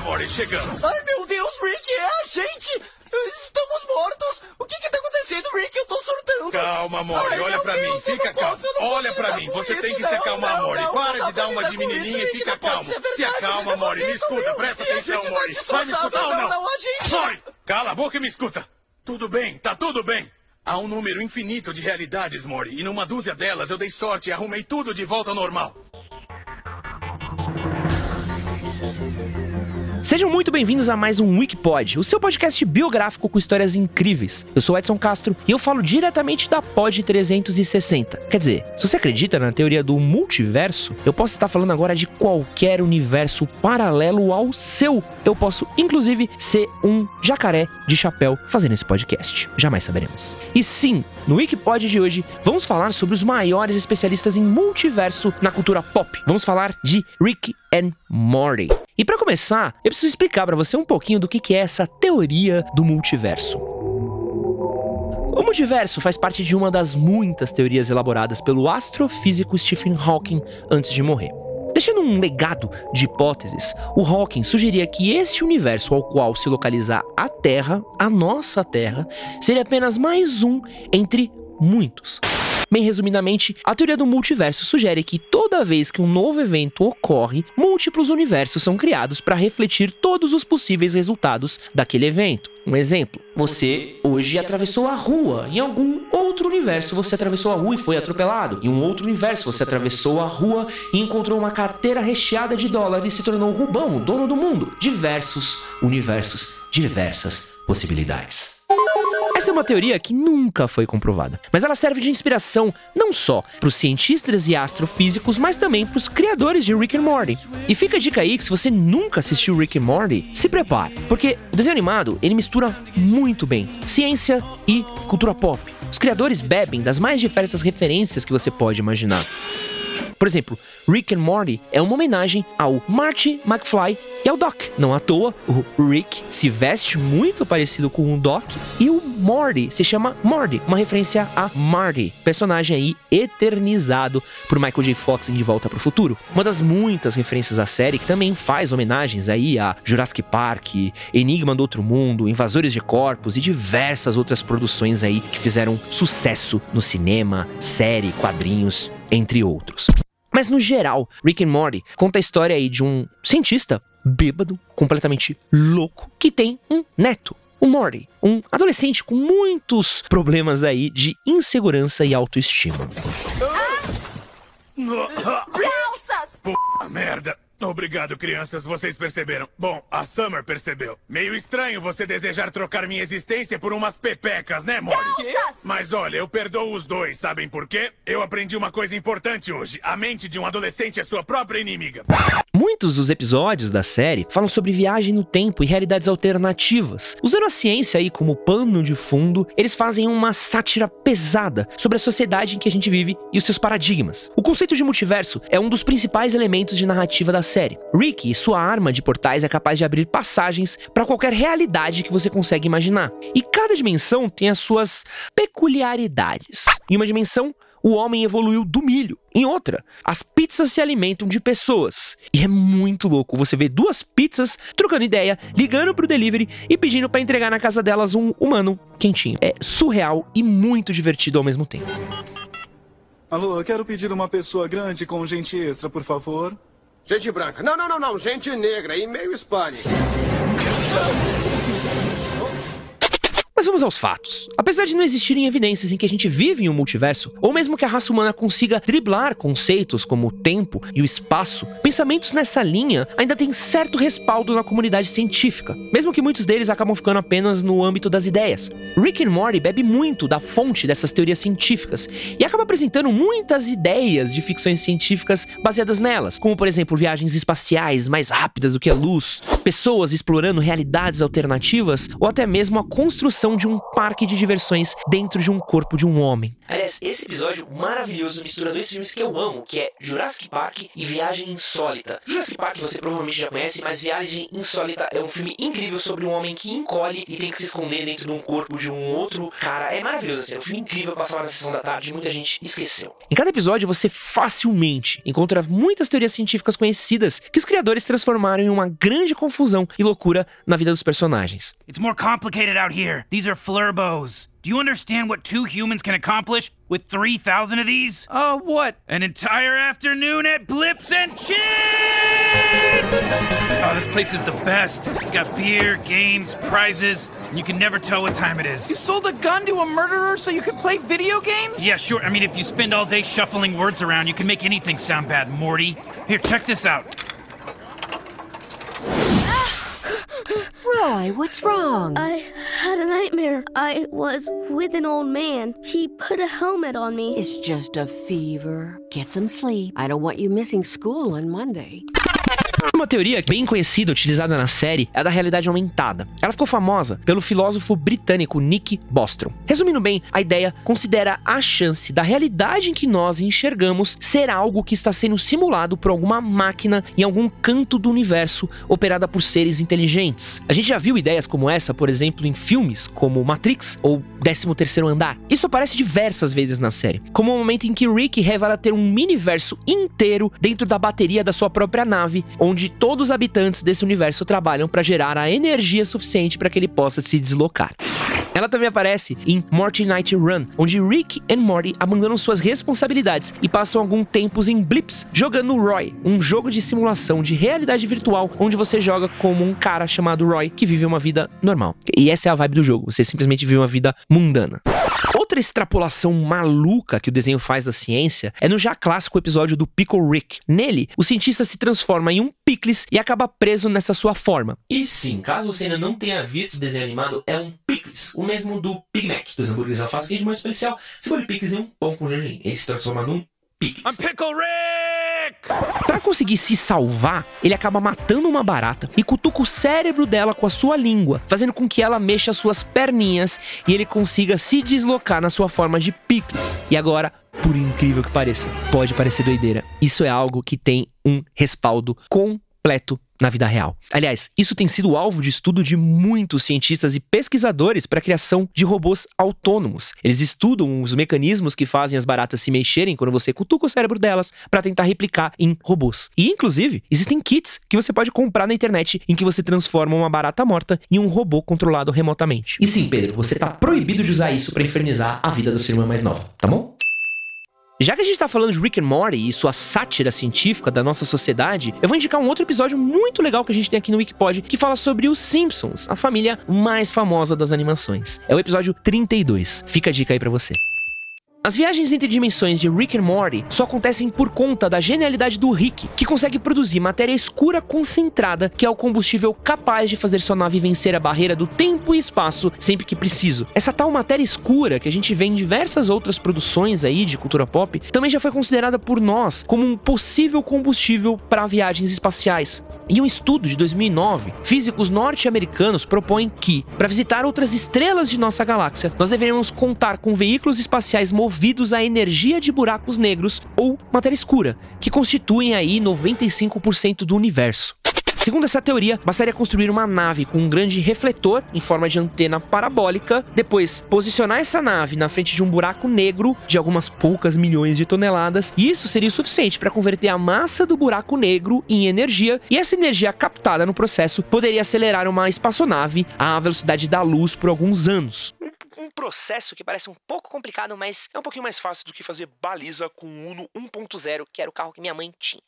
Mori, chegamos. Ai, meu Deus, Rick, é a gente! Estamos mortos! O que que tá acontecendo, Rick? Eu tô surtando! Calma, Mori, olha pra Deus, mim, fica calmo. Olha pra mim, você isso, tem que não, se acalmar, Mori. Para de dar uma de menininha e fica calmo. Se acalma, Mori, me escuta, presta atenção, tá Mori. Vai me escutar ou não? Mori, cala a boca e me escuta. Tudo bem, tá tudo bem. Há um número infinito de realidades, Mori, e numa dúzia delas eu dei sorte e arrumei tudo de volta ao normal. Sejam muito bem-vindos a mais um Wikipod, o seu podcast biográfico com histórias incríveis. Eu sou Edson Castro e eu falo diretamente da Pod 360. Quer dizer, se você acredita na teoria do multiverso, eu posso estar falando agora de qualquer universo paralelo ao seu. Eu posso, inclusive, ser um jacaré de chapéu fazendo esse podcast. Jamais saberemos. E sim, no Wikipod de hoje, vamos falar sobre os maiores especialistas em multiverso na cultura pop. Vamos falar de Rick and Morty. E para começar, eu preciso explicar para você um pouquinho do que é essa teoria do multiverso. O multiverso faz parte de uma das muitas teorias elaboradas pelo astrofísico Stephen Hawking antes de morrer. Deixando um legado de hipóteses, o Hawking sugeria que esse universo ao qual se localiza a Terra, a nossa Terra, seria apenas mais um entre muitos. Bem resumidamente, a teoria do multiverso sugere que toda vez que um novo evento ocorre, múltiplos universos são criados para refletir todos os possíveis resultados daquele evento. Um exemplo: você hoje atravessou a rua, em algum outro universo você atravessou a rua e foi atropelado. Em um outro universo você atravessou a rua e encontrou uma carteira recheada de dólares e se tornou Rubão, o dono do mundo. Diversos universos, diversas possibilidades. Essa é uma teoria que nunca foi comprovada, mas ela serve de inspiração não só para os cientistas e astrofísicos, mas também para os criadores de Rick and Morty. E fica a dica aí que se você nunca assistiu Rick and Morty, se prepare, porque o desenho animado ele mistura muito bem ciência e cultura pop. Os criadores bebem das mais diversas referências que você pode imaginar. Por exemplo, Rick and Morty é uma homenagem ao Marty McFly e ao Doc. Não à toa, o Rick se veste muito parecido com o Doc e o Morty se chama Morty, uma referência a Marty, personagem aí eternizado por Michael J. Fox em De Volta para o Futuro. Uma das muitas referências da série que também faz homenagens aí a Jurassic Park, Enigma do Outro Mundo, Invasores de Corpos e diversas outras produções aí que fizeram sucesso no cinema, série, quadrinhos, entre outros. Mas no geral, Rick and Morty conta a história aí de um cientista bêbado, completamente louco, que tem um neto, o Morty, um adolescente com muitos problemas aí de insegurança e autoestima. Calças! Puta merda. Obrigado, crianças, vocês perceberam. Bom, a Summer percebeu. Meio estranho você desejar trocar minha existência por umas pepecas, né, Molly? Calças! Mas olha, eu perdoo os dois, sabem por quê? Eu aprendi uma coisa importante hoje. A mente de um adolescente é sua própria inimiga. Muitos dos episódios da série falam sobre viagem no tempo e realidades alternativas. Usando a ciência aí como pano de fundo, eles fazem uma sátira pesada sobre a sociedade em que a gente vive e os seus paradigmas. O conceito de multiverso é um dos principais elementos de narrativa da série. Rick e sua arma de portais é capaz de abrir passagens para qualquer realidade que você consegue imaginar. E cada dimensão tem as suas peculiaridades. Em uma dimensão, o homem evoluiu do milho. Em outra, as pizzas se alimentam de pessoas. E é muito louco você ver duas pizzas trocando ideia, ligando pro delivery e pedindo para entregar na casa delas um humano quentinho. É surreal e muito divertido ao mesmo tempo. Alô, quero pedir uma pessoa grande com gente extra, por favor. Gente branca. Não, não, não, não. Gente negra e meio hispânica. Mas vamos aos fatos. Apesar de não existirem evidências em que a gente vive em um multiverso, ou mesmo que a raça humana consiga driblar conceitos como o tempo e o espaço, pensamentos nessa linha ainda têm certo respaldo na comunidade científica, mesmo que muitos deles acabam ficando apenas no âmbito das ideias. Rick and Morty bebe muito da fonte dessas teorias científicas e acaba apresentando muitas ideias de ficções científicas baseadas nelas, como por exemplo viagens espaciais mais rápidas do que a luz, pessoas explorando realidades alternativas ou até mesmo a construção simulação de um parque de diversões dentro de um corpo de um homem. Aliás, esse episódio maravilhoso mistura dois filmes que eu amo, que é Jurassic Park e Viagem Insólita. Jurassic Park você provavelmente já conhece, mas Viagem Insólita é um filme incrível sobre um homem que encolhe e tem que se esconder dentro de um corpo de um outro cara. É maravilhoso, assim, é um filme incrível, passava na sessão da tarde e muita gente esqueceu. Em cada episódio você facilmente encontra muitas teorias científicas conhecidas que os criadores transformaram em uma grande confusão e loucura na vida dos personagens. It's more complicated out here. These are flurbos. Do you understand what two humans can accomplish with 3,000 of these? Uh, what? An entire afternoon at Blips and Chips! Oh, this place is the best. It's got beer, games, prizes, and you can never tell what time it is. You sold a gun to a murderer so you could play video games? Yeah, sure. I mean, if you spend all day shuffling words around, you can make anything sound bad, Morty. Here, check this out. Roy, what's wrong? I had a nightmare. I was with an old man. He put a helmet on me. It's just a fever. Get some sleep. I don't want you missing school on Monday. Uma teoria bem conhecida utilizada na série é a da realidade aumentada. Ela ficou famosa pelo filósofo britânico Nick Bostrom. Resumindo bem, a ideia considera a chance da realidade em que nós enxergamos ser algo que está sendo simulado por alguma máquina em algum canto do universo operada por seres inteligentes. A gente já viu ideias como essa, por exemplo, em filmes como Matrix ou 13º Andar. Isso aparece diversas vezes na série, como o momento em que Rick revela ter um miniverso inteiro dentro da bateria da sua própria nave, onde todos os habitantes desse universo trabalham para gerar a energia suficiente para que ele possa se deslocar. Ela também aparece em Morty Night Run, onde Rick e Morty abandonam suas responsabilidades e passam algum tempos em Blips jogando Roy, um jogo de simulação de realidade virtual onde você joga como um cara chamado Roy que vive uma vida normal. E essa é a vibe do jogo, você simplesmente vive uma vida mundana. Outra extrapolação maluca que o desenho faz da ciência é no já clássico episódio do Pickle Rick. Nele, o cientista se transforma em um picles e acaba preso nessa sua forma. E sim, caso você ainda não tenha visto o desenho animado, é um picles, o mesmo do Big Mac, dos hambúrgueres alface queijo mais especial. Se for picles em um pão com gergelim, ele se transforma num picles. I'm Pickle Rick! Pra conseguir se salvar, ele acaba matando uma barata e cutuca o cérebro dela com a sua língua, fazendo com que ela mexa suas perninhas e ele consiga se deslocar na sua forma de picles. E agora, por incrível que pareça, pode parecer doideira, isso é algo que tem um respaldo completo na vida real. Aliás, isso tem sido alvo de estudo de muitos cientistas e pesquisadores para a criação de robôs autônomos. Eles estudam os mecanismos que fazem as baratas se mexerem quando você cutuca o cérebro delas para tentar replicar em robôs. E inclusive, existem kits que você pode comprar na internet em que você transforma uma barata morta em um robô controlado remotamente. E sim, Pedro, você tá proibido de usar isso para infernizar a vida da sua irmã mais nova, tá bom? Já que a gente tá falando de Rick and Morty e sua sátira científica da nossa sociedade, eu vou indicar um outro episódio muito legal que a gente tem aqui no Wikipod que fala sobre os Simpsons, a família mais famosa das animações. É o episódio 32. Fica a dica aí pra você. As viagens entre dimensões de Rick and Morty só acontecem por conta da genialidade do Rick, que consegue produzir matéria escura concentrada, que é o combustível capaz de fazer sua nave vencer a barreira do tempo e espaço sempre que preciso. Essa tal matéria escura que a gente vê em diversas outras produções aí de cultura pop, também já foi considerada por nós como um possível combustível para viagens espaciais. Em um estudo de 2009, físicos norte-americanos propõem que, para visitar outras estrelas de nossa galáxia, nós deveríamos contar com veículos espaciais movidos a energia de buracos negros ou matéria escura, que constituem aí 95% do universo. Segundo essa teoria, bastaria construir uma nave com um grande refletor em forma de antena parabólica, depois posicionar essa nave na frente de um buraco negro de algumas poucas milhões de toneladas, e isso seria o suficiente para converter a massa do buraco negro em energia, e essa energia captada no processo poderia acelerar uma espaçonave à velocidade da luz por alguns anos. Processo que parece um pouco complicado, mas é um pouquinho mais fácil do que fazer baliza com o Uno 1.0, que era o carro que minha mãe tinha.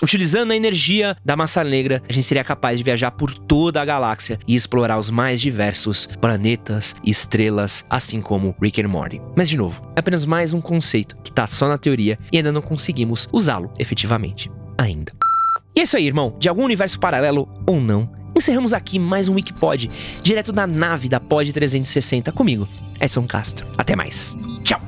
Utilizando a energia da massa negra, a gente seria capaz de viajar por toda a galáxia e explorar os mais diversos planetas e estrelas, assim como Rick and Morty. Mas de novo, é apenas mais um conceito que tá só na teoria e ainda não conseguimos usá-lo efetivamente. Ainda. E é isso aí, irmão. De algum universo paralelo ou não, encerramos aqui mais um Wikipod, direto da nave da Pod 360 comigo, Edson Castro. Até mais. Tchau.